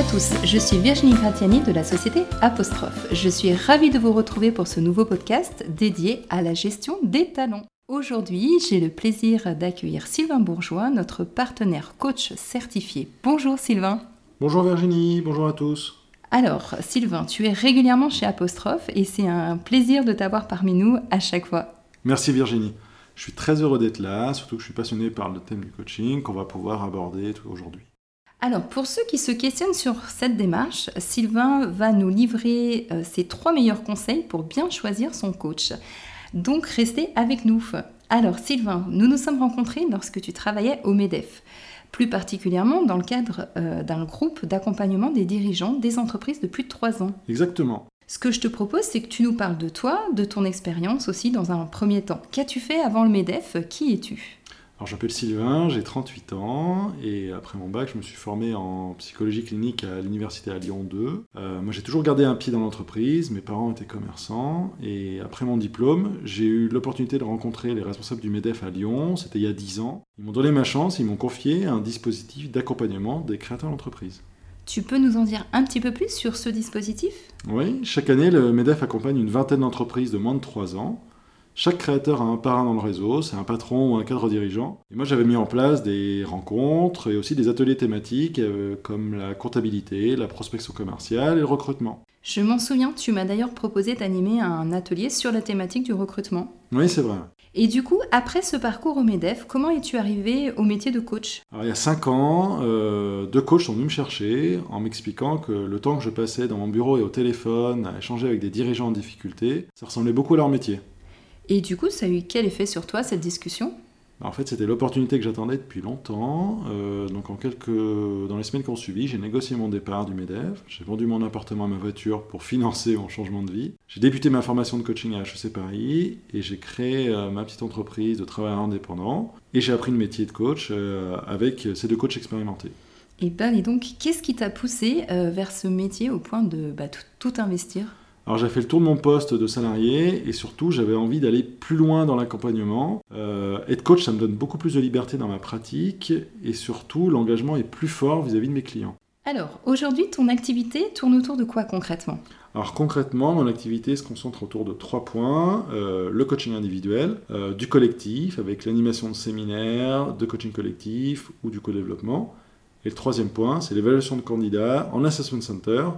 Bonjour à tous, je suis Virginie Gratiani de la société Apostrophe. Je suis ravie de vous retrouver pour ce nouveau podcast dédié à la gestion des talents. Aujourd'hui, j'ai le plaisir d'accueillir Sylvain Bourgeois, notre partenaire coach certifié. Bonjour Sylvain. Bonjour Virginie, bonjour à tous. Alors, Sylvain, tu es régulièrement chez Apostrophe et c'est un plaisir de t'avoir parmi nous à chaque fois. Merci Virginie. Je suis très heureux d'être là, surtout que je suis passionné par le thème du coaching qu'on va pouvoir aborder aujourd'hui. Alors, pour ceux qui se questionnent sur cette démarche, Sylvain va nous livrer euh, ses trois meilleurs conseils pour bien choisir son coach. Donc, restez avec nous. Alors, Sylvain, nous nous sommes rencontrés lorsque tu travaillais au MEDEF, plus particulièrement dans le cadre euh, d'un groupe d'accompagnement des dirigeants des entreprises de plus de trois ans. Exactement. Ce que je te propose, c'est que tu nous parles de toi, de ton expérience aussi dans un premier temps. Qu'as-tu fait avant le MEDEF? Qui es-tu? Alors, je m'appelle Sylvain, j'ai 38 ans et après mon bac, je me suis formé en psychologie clinique à l'université à Lyon 2. Euh, moi, j'ai toujours gardé un pied dans l'entreprise, mes parents étaient commerçants et après mon diplôme, j'ai eu l'opportunité de rencontrer les responsables du MEDEF à Lyon, c'était il y a 10 ans. Ils m'ont donné ma chance, ils m'ont confié un dispositif d'accompagnement des créateurs d'entreprise. Tu peux nous en dire un petit peu plus sur ce dispositif? Oui, chaque année, le MEDEF accompagne une vingtaine d'entreprises de moins de 3 ans chaque créateur a un parrain dans le réseau, c'est un patron ou un cadre dirigeant. Et moi j'avais mis en place des rencontres et aussi des ateliers thématiques euh, comme la comptabilité, la prospection commerciale et le recrutement. Je m'en souviens, tu m'as d'ailleurs proposé d'animer un atelier sur la thématique du recrutement. Oui, c'est vrai. Et du coup, après ce parcours au MEDEF, comment es-tu arrivé au métier de coach? Alors, il y a cinq ans, euh, deux coachs sont venus me chercher en m'expliquant que le temps que je passais dans mon bureau et au téléphone à échanger avec des dirigeants en difficulté, ça ressemblait beaucoup à leur métier. Et du coup, ça a eu quel effet sur toi, cette discussion? Bah, en fait, c'était l'opportunité que j'attendais depuis longtemps. Euh, donc, en quelques... dans les semaines qui ont suivi, j'ai négocié mon départ du MEDEF. J'ai vendu mon appartement à ma voiture pour financer mon changement de vie. J'ai débuté ma formation de coaching à HEC Paris et j'ai créé euh, ma petite entreprise de travail indépendant. Et j'ai appris le métier de coach euh, avec ces deux coachs expérimentés. Et, ben, et donc, qu'est-ce qui t'a poussé vers ce métier au point de bah, tout investir? Alors j'ai fait le tour de mon poste de salarié et surtout j'avais envie d'aller plus loin dans l'accompagnement. Euh, être coach, ça me donne beaucoup plus de liberté dans ma pratique et surtout l'engagement est plus fort vis-à-vis de mes clients. Alors aujourd'hui, ton activité tourne autour de quoi concrètement? Alors concrètement, mon activité se concentre autour de trois points. Euh, le coaching individuel, euh, du collectif avec l'animation de séminaires, de coaching collectif ou du co-développement. Et le troisième point, c'est l'évaluation de candidats en assessment center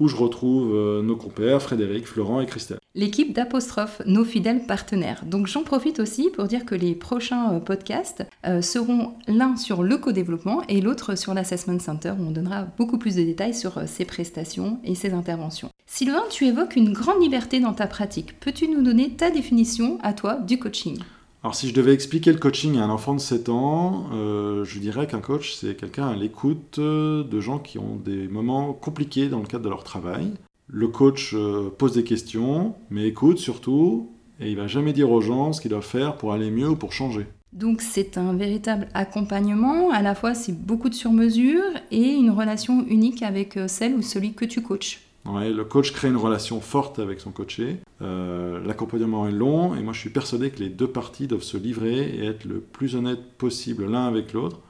où je retrouve euh, nos compères Frédéric, Florent et Christelle. L'équipe d'Apostrophe, nos fidèles partenaires. Donc j'en profite aussi pour dire que les prochains euh, podcasts euh, seront l'un sur le co-développement et l'autre sur l'Assessment Center où on donnera beaucoup plus de détails sur ses prestations et ses interventions. Sylvain, tu évoques une grande liberté dans ta pratique. Peux-tu nous donner ta définition à toi du coaching? Alors si je devais expliquer le coaching à un enfant de 7 ans, euh, je dirais qu'un coach, c'est quelqu'un à l'écoute euh, de gens qui ont des moments compliqués dans le cadre de leur travail. Le coach euh, pose des questions, mais écoute surtout, et il va jamais dire aux gens ce qu'ils doivent faire pour aller mieux ou pour changer. Donc c'est un véritable accompagnement, à la fois c'est beaucoup de sur-mesure et une relation unique avec celle ou celui que tu coaches le coach crée une relation forte avec son coaché. Euh, l'accompagnement est long et moi je suis persuadé que les deux parties doivent se livrer et être le plus honnête possible l'un avec l'autre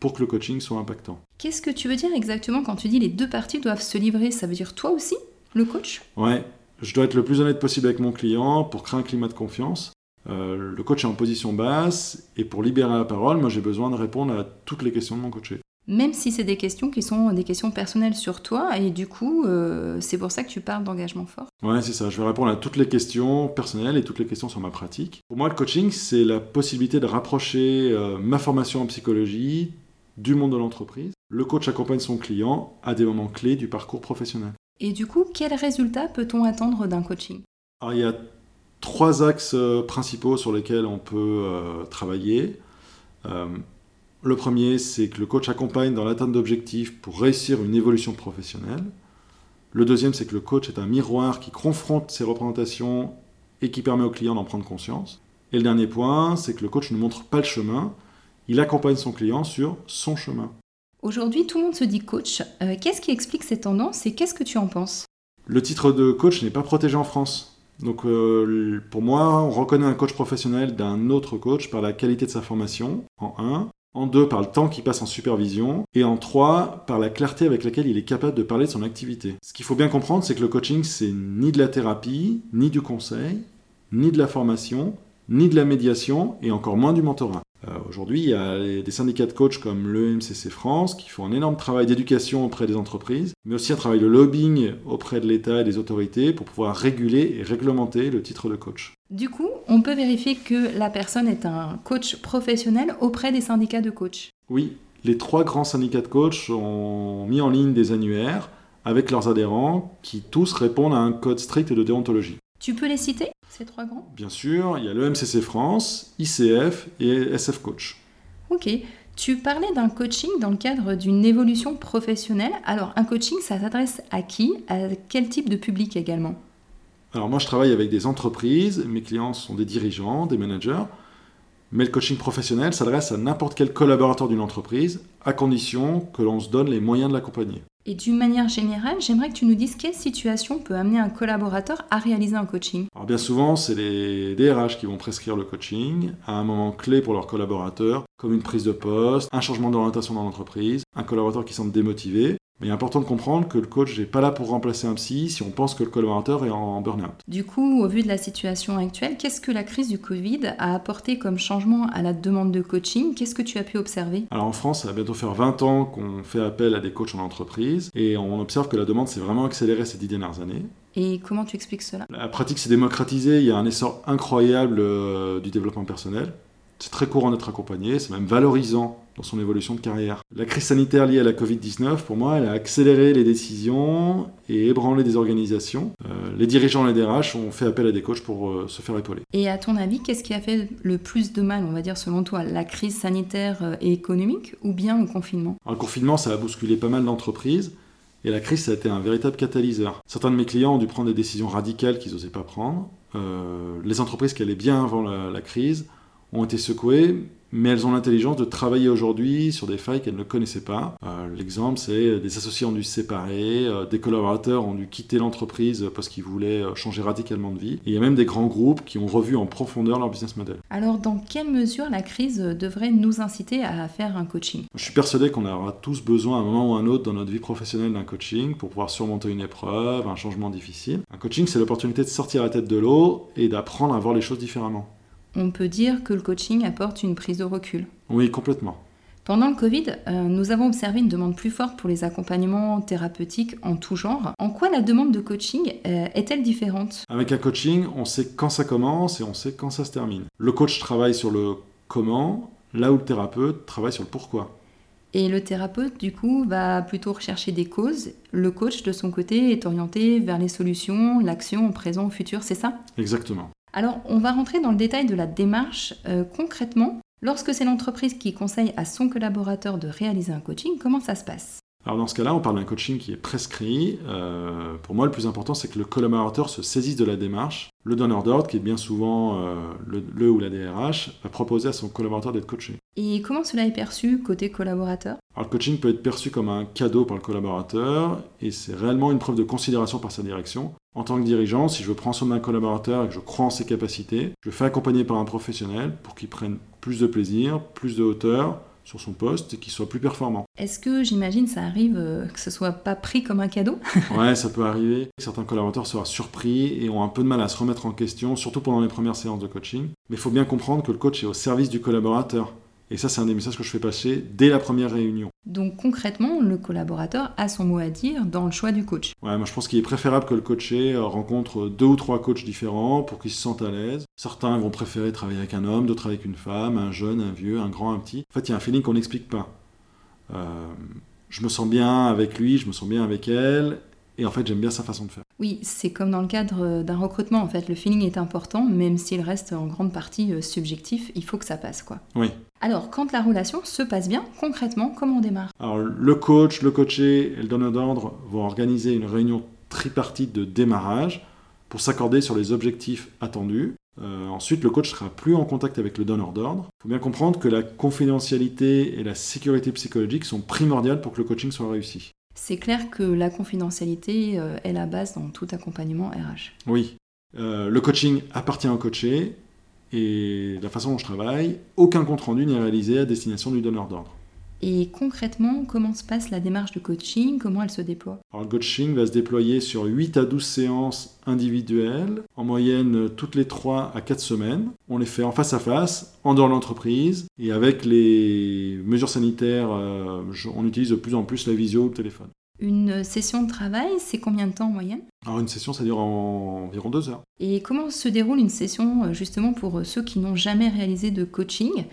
pour que le coaching soit impactant. Qu'est-ce que tu veux dire exactement quand tu dis les deux parties doivent se livrer? Ça veut dire toi aussi, le coach? Ouais, je dois être le plus honnête possible avec mon client pour créer un climat de confiance. Euh, le coach est en position basse et pour libérer la parole, moi j'ai besoin de répondre à toutes les questions de mon coaché même si c'est des questions qui sont des questions personnelles sur toi, et du coup, euh, c'est pour ça que tu parles d'engagement fort. Ouais, c'est ça. Je vais répondre à toutes les questions personnelles et toutes les questions sur ma pratique. Pour moi, le coaching, c'est la possibilité de rapprocher euh, ma formation en psychologie du monde de l'entreprise. Le coach accompagne son client à des moments clés du parcours professionnel. Et du coup, quels résultats peut-on attendre d'un coaching? Alors, il y a trois axes euh, principaux sur lesquels on peut travailler. Le premier, c'est que le coach accompagne dans l'atteinte d'objectifs pour réussir une évolution professionnelle. Le deuxième, c'est que le coach est un miroir qui confronte ses représentations et qui permet au client d'en prendre conscience. Et le dernier point, c'est que le coach ne montre pas le chemin, il accompagne son client sur son chemin. Aujourd'hui, tout le monde se dit coach. Euh, qu'est-ce qui explique ces tendances et qu'est-ce que tu en penses? Le titre de coach n'est pas protégé en France. Donc euh, pour moi, on reconnaît un coach professionnel d'un autre coach par la qualité de sa formation, en 1, En deux, par le temps qu'il passe en supervision. Et en trois, par la clarté avec laquelle il est capable de parler de son activité. Ce qu'il faut bien comprendre, c'est que le coaching, c'est ni de la thérapie, ni du conseil, ni de la formation, ni de la médiation, et encore moins du mentorat. Euh, aujourd'hui, il y a des syndicats de coach comme l'EMCC France qui font un énorme travail d'éducation auprès des entreprises, mais aussi un travail de lobbying auprès de l'État et des autorités pour pouvoir réguler et réglementer le titre de coach. Du coup, on peut vérifier que la personne est un coach professionnel auprès des syndicats de coach. Oui, les trois grands syndicats de coach ont mis en ligne des annuaires avec leurs adhérents qui tous répondent à un code strict de déontologie. Tu peux les citer? Ces trois grands? Bien sûr, il y a le MCC France, ICF et SF Coach. Ok. Tu parlais d'un coaching dans le cadre d'une évolution professionnelle. Alors, un coaching, ça s'adresse à qui? À quel type de public également? Alors, moi, je travaille avec des entreprises. Mes clients sont des dirigeants, des managers. Mais le coaching professionnel s'adresse à n'importe quel collaborateur d'une entreprise, à condition que l'on se donne les moyens de l'accompagner. Et d'une manière générale, j'aimerais que tu nous dises quelle situation peut amener un collaborateur à réaliser un coaching. Alors bien souvent, c'est les DRH qui vont prescrire le coaching à un moment clé pour leurs collaborateurs, comme une prise de poste, un changement d'orientation dans l'entreprise, un collaborateur qui semble démotivé, mais il est important de comprendre que le coach n'est pas là pour remplacer un psy si on pense que le collaborateur est en burn-out. Du coup, au vu de la situation actuelle, qu'est-ce que la crise du Covid a apporté comme changement à la demande de coaching? Qu'est-ce que tu as pu observer? Alors en France, ça va bientôt faire 20 ans qu'on fait appel à des coachs en entreprise et on observe que la demande s'est vraiment accélérée ces dix dernières années. Et comment tu expliques cela? La pratique s'est démocratisée, il y a un essor incroyable euh, du développement personnel. C'est très courant d'être accompagné, c'est même valorisant dans son évolution de carrière. La crise sanitaire liée à la Covid-19, pour moi, elle a accéléré les décisions et ébranlé des organisations. Euh, les dirigeants et les DRH ont fait appel à des coachs pour euh, se faire épauler. Et à ton avis, qu'est-ce qui a fait le plus de mal, on va dire selon toi, la crise sanitaire euh, et économique ou bien le confinement? Le confinement, ça a bousculé pas mal d'entreprises. Et la crise, ça a été un véritable catalyseur. Certains de mes clients ont dû prendre des décisions radicales qu'ils n'osaient pas prendre. les entreprises qui allaient bien avant la crise ont été secouées, mais elles ont l'intelligence de travailler aujourd'hui sur des failles qu'elles ne connaissaient pas. Euh, l'exemple, c'est des associés ont dû se séparer, euh, des collaborateurs ont dû quitter l'entreprise parce qu'ils voulaient euh, changer radicalement de vie. Et il y a même des grands groupes qui ont revu en profondeur leur business model. Alors, dans quelle mesure la crise devrait nous inciter à faire un coaching? Je suis persuadé qu'on aura tous besoin à un moment ou à un autre dans notre vie professionnelle d'un coaching pour pouvoir surmonter une épreuve, un changement difficile. Un coaching, c'est l'opportunité de sortir la tête de l'eau et d'apprendre à voir les choses différemment on peut dire que le coaching apporte une prise de recul. Oui, complètement. Pendant le Covid, euh, nous avons observé une demande plus forte pour les accompagnements thérapeutiques en tout genre. En quoi la demande de coaching euh, est-elle différente? Avec un coaching, on sait quand ça commence et on sait quand ça se termine. Le coach travaille sur le comment, là où le thérapeute travaille sur le pourquoi. Et le thérapeute, du coup, va plutôt rechercher des causes. Le coach, de son côté, est orienté vers les solutions, l'action au présent, au futur, c'est ça? Exactement. Alors, on va rentrer dans le détail de la démarche. Euh, concrètement, lorsque c'est l'entreprise qui conseille à son collaborateur de réaliser un coaching, comment ça se passe? Alors dans ce cas-là, on parle d'un coaching qui est prescrit. Euh, pour moi, le plus important, c'est que le collaborateur se saisisse de la démarche. Le donneur d'ordre, qui est bien souvent euh, le, ou la DRH, va proposer à son collaborateur d'être coaché. Et comment cela est perçu côté collaborateur? Alors le coaching peut être perçu comme un cadeau par le collaborateur et c'est réellement une preuve de considération par sa direction. En tant que dirigeant, si je veux prendre soin d'un collaborateur et que je crois en ses capacités, je le fais accompagner par un professionnel pour qu'il prenne plus de plaisir, plus de hauteur, sur son poste et qu'il soit plus performant. Est-ce que j'imagine ça arrive euh, que ce soit pas pris comme un cadeau? Ouais, ça peut arriver. Certains collaborateurs seront surpris et ont un peu de mal à se remettre en question, surtout pendant les premières séances de coaching. Mais il faut bien comprendre que le coach est au service du collaborateur. Et ça, c'est un des messages que je fais passer dès la première réunion. Donc concrètement, le collaborateur a son mot à dire dans le choix du coach. Ouais, moi je pense qu'il est préférable que le coaché euh, rencontre deux ou trois coachs différents pour qu'il se sente à l'aise. Certains vont préférer travailler avec un homme, d'autres avec une femme, un jeune, un vieux, un grand, un petit. En fait, il y a un feeling qu'on n'explique pas. Euh, je me sens bien avec lui, je me sens bien avec elle, et en fait, j'aime bien sa façon de faire. Oui, c'est comme dans le cadre d'un recrutement. En fait, le feeling est important, même s'il reste en grande partie euh, subjectif. Il faut que ça passe, quoi. Oui. Alors, quand la relation se passe bien, concrètement, comment on démarre? Alors, le coach, le coaché et le donneur d'ordre vont organiser une réunion tripartite de démarrage pour s'accorder sur les objectifs attendus. Euh, ensuite, le coach sera plus en contact avec le donneur d'ordre. Il faut bien comprendre que la confidentialité et la sécurité psychologique sont primordiales pour que le coaching soit réussi. C'est clair que la confidentialité euh, est la base dans tout accompagnement RH. Oui. Euh, le coaching appartient au coaché et la façon dont je travaille, aucun compte-rendu n'est réalisé à destination du donneur d'ordre. Et concrètement, comment se passe la démarche de coaching? Comment elle se déploie? Alors, le coaching va se déployer sur 8 à 12 séances individuelles, en moyenne toutes les 3 à 4 semaines. On les fait en face à face, en dehors de l'entreprise, et avec les mesures sanitaires, euh, on utilise de plus en plus la visio ou le téléphone. Une session de travail, c'est combien de temps en moyenne? Alors une session, ça dure environ deux heures. Et comment se déroule une session euh, justement pour euh, ceux qui n'ont jamais réalisé de coaching?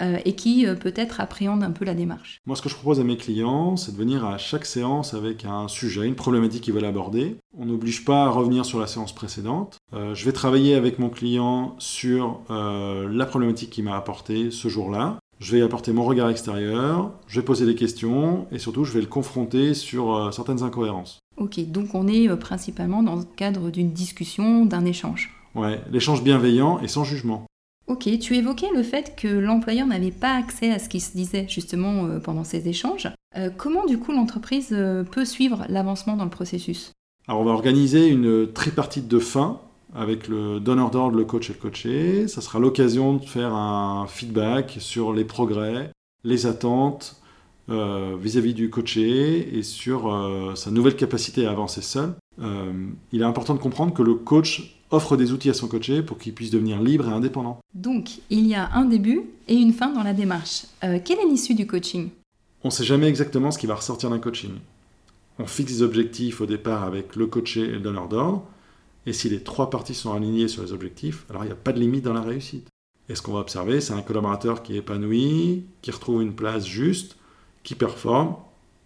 Euh, et qui peut-être appréhendent un peu la démarche Moi, ce que je propose à mes clients, c'est de venir à chaque séance avec un sujet, une problématique qu'ils veulent aborder. On n'oblige pas à revenir sur la séance précédente. je vais travailler avec mon client sur la problématique qu'il m'a apportée ce jour-là. Je vais apporter mon regard extérieur, je vais poser des questions et surtout je vais le confronter sur euh, certaines incohérences. Ok, donc on est euh, principalement dans le cadre d'une discussion, d'un échange. Ouais, l'échange bienveillant et sans jugement. Ok, tu évoquais le fait que l'employeur n'avait pas accès à ce qui se disait justement euh, pendant ces échanges. comment du coup l'entreprise peut suivre l'avancement dans le processus? Alors on va organiser une tripartite de fin avec le donneur d'ordre, le coach et le coaché. Ça sera l'occasion de faire un feedback sur les progrès, les attentes euh, vis-à-vis du coaché et sur euh, sa nouvelle capacité à avancer seul. Euh, il est important de comprendre que le coach offre des outils à son coaché pour qu'il puisse devenir libre et indépendant. Donc, il y a un début et une fin dans la démarche. quelle est l'issue du coaching? On ne sait jamais exactement ce qui va ressortir d'un coaching. On fixe des objectifs au départ avec le coaché et le donneur d'ordre. Et si les trois parties sont alignées sur les objectifs, alors il n'y a pas de limite dans la réussite. Et ce qu'on va observer, c'est un collaborateur qui est épanoui, qui retrouve une place juste, qui performe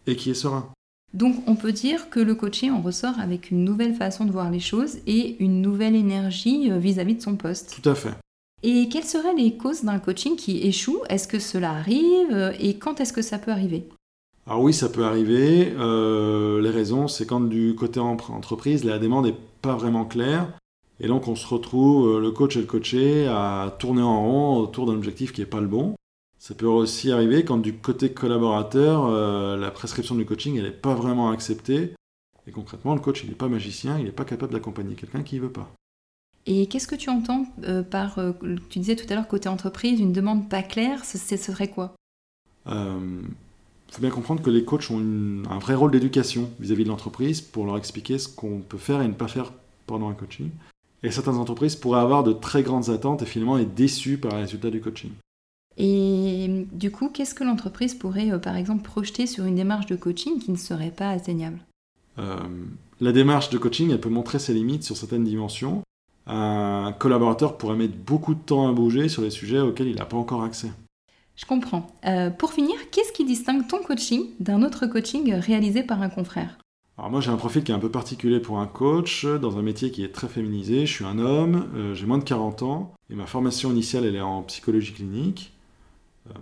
et qui est serein. Donc on peut dire que le coaching en ressort avec une nouvelle façon de voir les choses et une nouvelle énergie euh, vis-à-vis de son poste. Tout à fait. Et quelles seraient les causes d'un coaching qui échoue? Est-ce que cela arrive? Et quand est-ce que ça peut arriver? Alors oui, ça peut arriver. Euh, les raisons, c'est quand du côté entreprise, la demande n'est pas vraiment claire. Et donc on se retrouve, euh, le coach et le coaché, à tourner en rond autour d'un objectif qui n'est pas le bon. Ça peut aussi arriver quand du côté collaborateur, euh, la prescription du coaching, elle n'est pas vraiment acceptée. Et concrètement, le coach, il n'est pas magicien, il n'est pas capable d'accompagner quelqu'un qui ne veut pas. Et qu'est-ce que tu entends par, tu disais tout à l'heure, côté entreprise, une demande pas claire, ce, ce serait quoi? Il faut bien comprendre que les coachs ont un vrai rôle d'éducation vis-à-vis de l'entreprise pour leur expliquer ce qu'on peut faire et ne pas faire pendant un coaching. Et certaines entreprises pourraient avoir de très grandes attentes et finalement être déçues par les résultats du coaching. Et du coup, qu'est-ce que l'entreprise pourrait, euh, par exemple, projeter sur une démarche de coaching qui ne serait pas atteignable? Euh, La démarche de coaching, elle peut montrer ses limites sur certaines dimensions. Un collaborateur pourrait mettre beaucoup de temps à bouger sur les sujets auxquels il n'a pas encore accès. Je comprends. Euh, pour finir, qu'est-ce qui distingue ton coaching d'un autre coaching réalisé par un confrère? Alors moi j'ai un profil qui est un peu particulier pour un coach, dans un métier qui est très féminisé. Je suis un homme, euh, j'ai moins de 40 ans, et ma formation initiale elle est en psychologie clinique. Euh,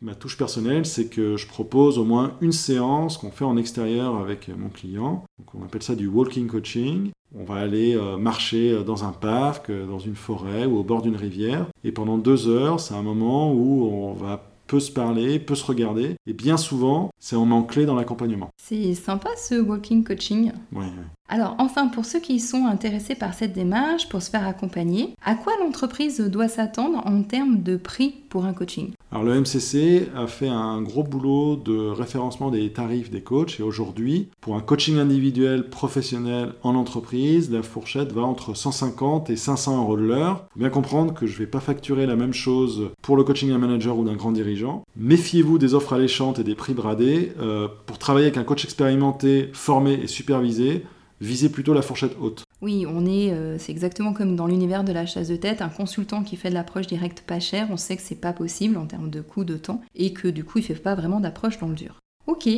ma touche personnelle, c'est que je propose au moins une séance qu'on fait en extérieur avec mon client. Donc on appelle ça du walking coaching. On va aller euh, marcher euh, dans un parc, dans une forêt ou au bord d'une rivière. Et pendant deux heures, c'est un moment où on va peut se parler, peut se regarder. Et bien souvent, c'est un moment clé dans l'accompagnement. C'est sympa ce walking coaching. Oui, Alors enfin, pour ceux qui sont intéressés par cette démarche, pour se faire accompagner, à quoi l'entreprise doit s'attendre en termes de prix pour un coaching? Alors le MCC a fait un gros boulot de référencement des tarifs des coachs et aujourd'hui, pour un coaching individuel professionnel en entreprise, la fourchette va entre 150 et 500 euros de l'heure. Bien comprendre que je ne vais pas facturer la même chose pour le coaching d'un manager ou d'un grand dirigeant. Méfiez-vous des offres alléchantes et des prix bradés. Euh, pour travailler avec un coach expérimenté, formé et supervisé, visez plutôt la fourchette haute. Oui, on est, euh, c'est exactement comme dans l'univers de la chasse de tête, un consultant qui fait de l'approche directe pas chère, on sait que c'est pas possible en termes de coût de temps et que du coup il fait pas vraiment d'approche dans le dur. Ok,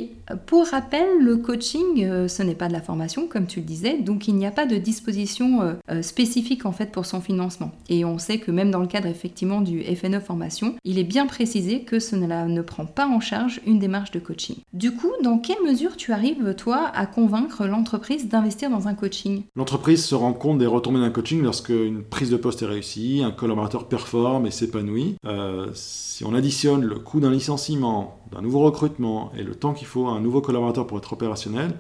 pour rappel, le coaching, euh, ce n'est pas de la formation, comme tu le disais, donc il n'y a pas de disposition euh, euh, spécifique en fait pour son financement. Et on sait que même dans le cadre effectivement du FNE formation, il est bien précisé que cela ne prend pas en charge une démarche de coaching. Du coup, dans quelle mesure tu arrives, toi, à convaincre l'entreprise d'investir dans un coaching? L'entreprise se rend compte des retombées d'un coaching lorsque une prise de poste est réussie, un collaborateur performe et s'épanouit. si on additionne le coût d'un licenciement, d'un nouveau recrutement et le temps qu'il faut à un nouveau collaborateur pour être opérationnel,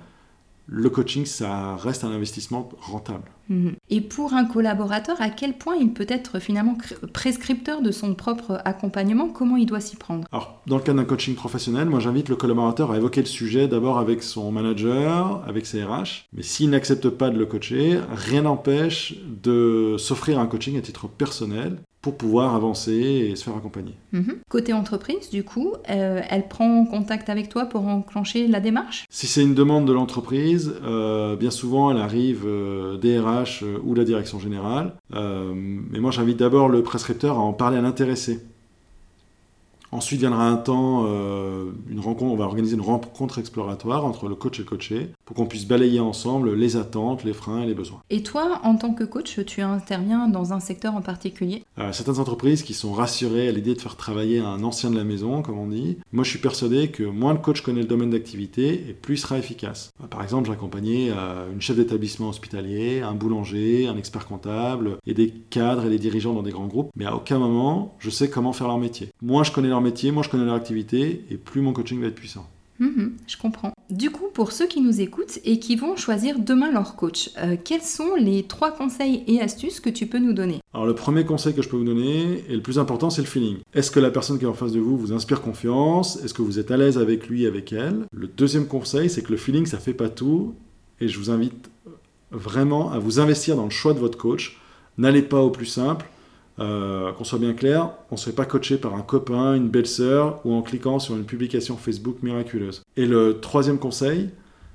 le coaching, ça reste un investissement rentable. Mhm. Et pour un collaborateur, à quel point il peut être finalement prescripteur de son propre accompagnement? Comment il doit s'y prendre? Alors, dans le cas d'un coaching professionnel, moi j'invite le collaborateur à évoquer le sujet d'abord avec son manager, avec ses RH. Mais s'il n'accepte pas de le coacher, rien n'empêche de s'offrir un coaching à titre personnel pour pouvoir avancer et se faire accompagner. Mhm. Côté entreprise, du coup, euh, elle prend contact avec toi pour enclencher la démarche? Si c'est une demande de l'entreprise, euh, bien souvent elle arrive euh, DRH ou la direction générale. mais moi j'invite d'abord le prescripteur à en parler à l'intéressé. Ensuite viendra un temps, euh, une rencontre, on va organiser une rencontre exploratoire entre le coach et le coaché pour qu'on puisse balayer ensemble les attentes, les freins et les besoins. Et toi, en tant que coach, tu interviens dans un secteur en particulier? Euh, Certaines entreprises qui sont rassurées à l'idée de faire travailler un ancien de la maison, comme on dit. Moi, je suis persuadé que moins le coach connaît le domaine d'activité et plus il sera efficace. Euh, par exemple, j'accompagnais une chef d'établissement hospitalier, un boulanger, un expert comptable et des cadres et des dirigeants dans des grands groupes, mais à aucun moment je sais comment faire leur métier. Moins je connais leur métier, moi je connais leur activité, et plus mon coaching va être puissant. Mhm, je comprends. Du coup, pour ceux qui nous écoutent et qui vont choisir demain leur coach, euh, quels sont les trois conseils et astuces que tu peux nous donner Alors le premier conseil que je peux vous donner, et le plus important, c'est le feeling. Est-ce que la personne qui est en face de vous vous inspire confiance? Est-ce que vous êtes à l'aise avec lui, avec elle? Le deuxième conseil, c'est que le feeling, ça fait pas tout, et je vous invite vraiment à vous investir dans le choix de votre coach. N'allez pas au plus simple, euh, qu'on soit bien clair, on ne serait pas coaché par un copain, une belle-sœur ou en cliquant sur une publication Facebook miraculeuse. Et le troisième conseil,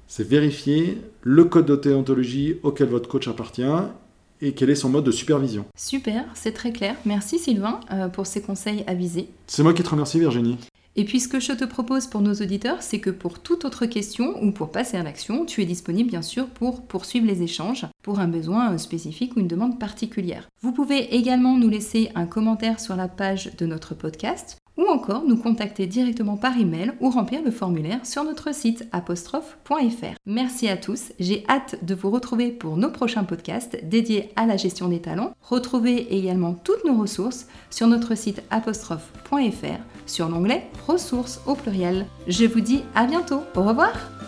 c'est vérifier le code de déontologie auquel votre coach appartient et quel est son mode de supervision. Super, c'est très clair. Merci Sylvain euh, pour ces conseils avisés. C'est moi qui te remercie Virginie. Et puis ce que je te propose pour nos auditeurs, c'est que pour toute autre question ou pour passer à l'action, tu es disponible bien sûr pour poursuivre les échanges pour un besoin spécifique ou une demande particulière. Vous pouvez également nous laisser un commentaire sur la page de notre podcast ou encore nous contacter directement par email ou remplir le formulaire sur notre site apostrophe.fr. Merci à tous, j'ai hâte de vous retrouver pour nos prochains podcasts dédiés à la gestion des talents. Retrouvez également toutes nos ressources sur notre site apostrophe.fr sur l'onglet ressources au pluriel. Je vous dis à bientôt, au revoir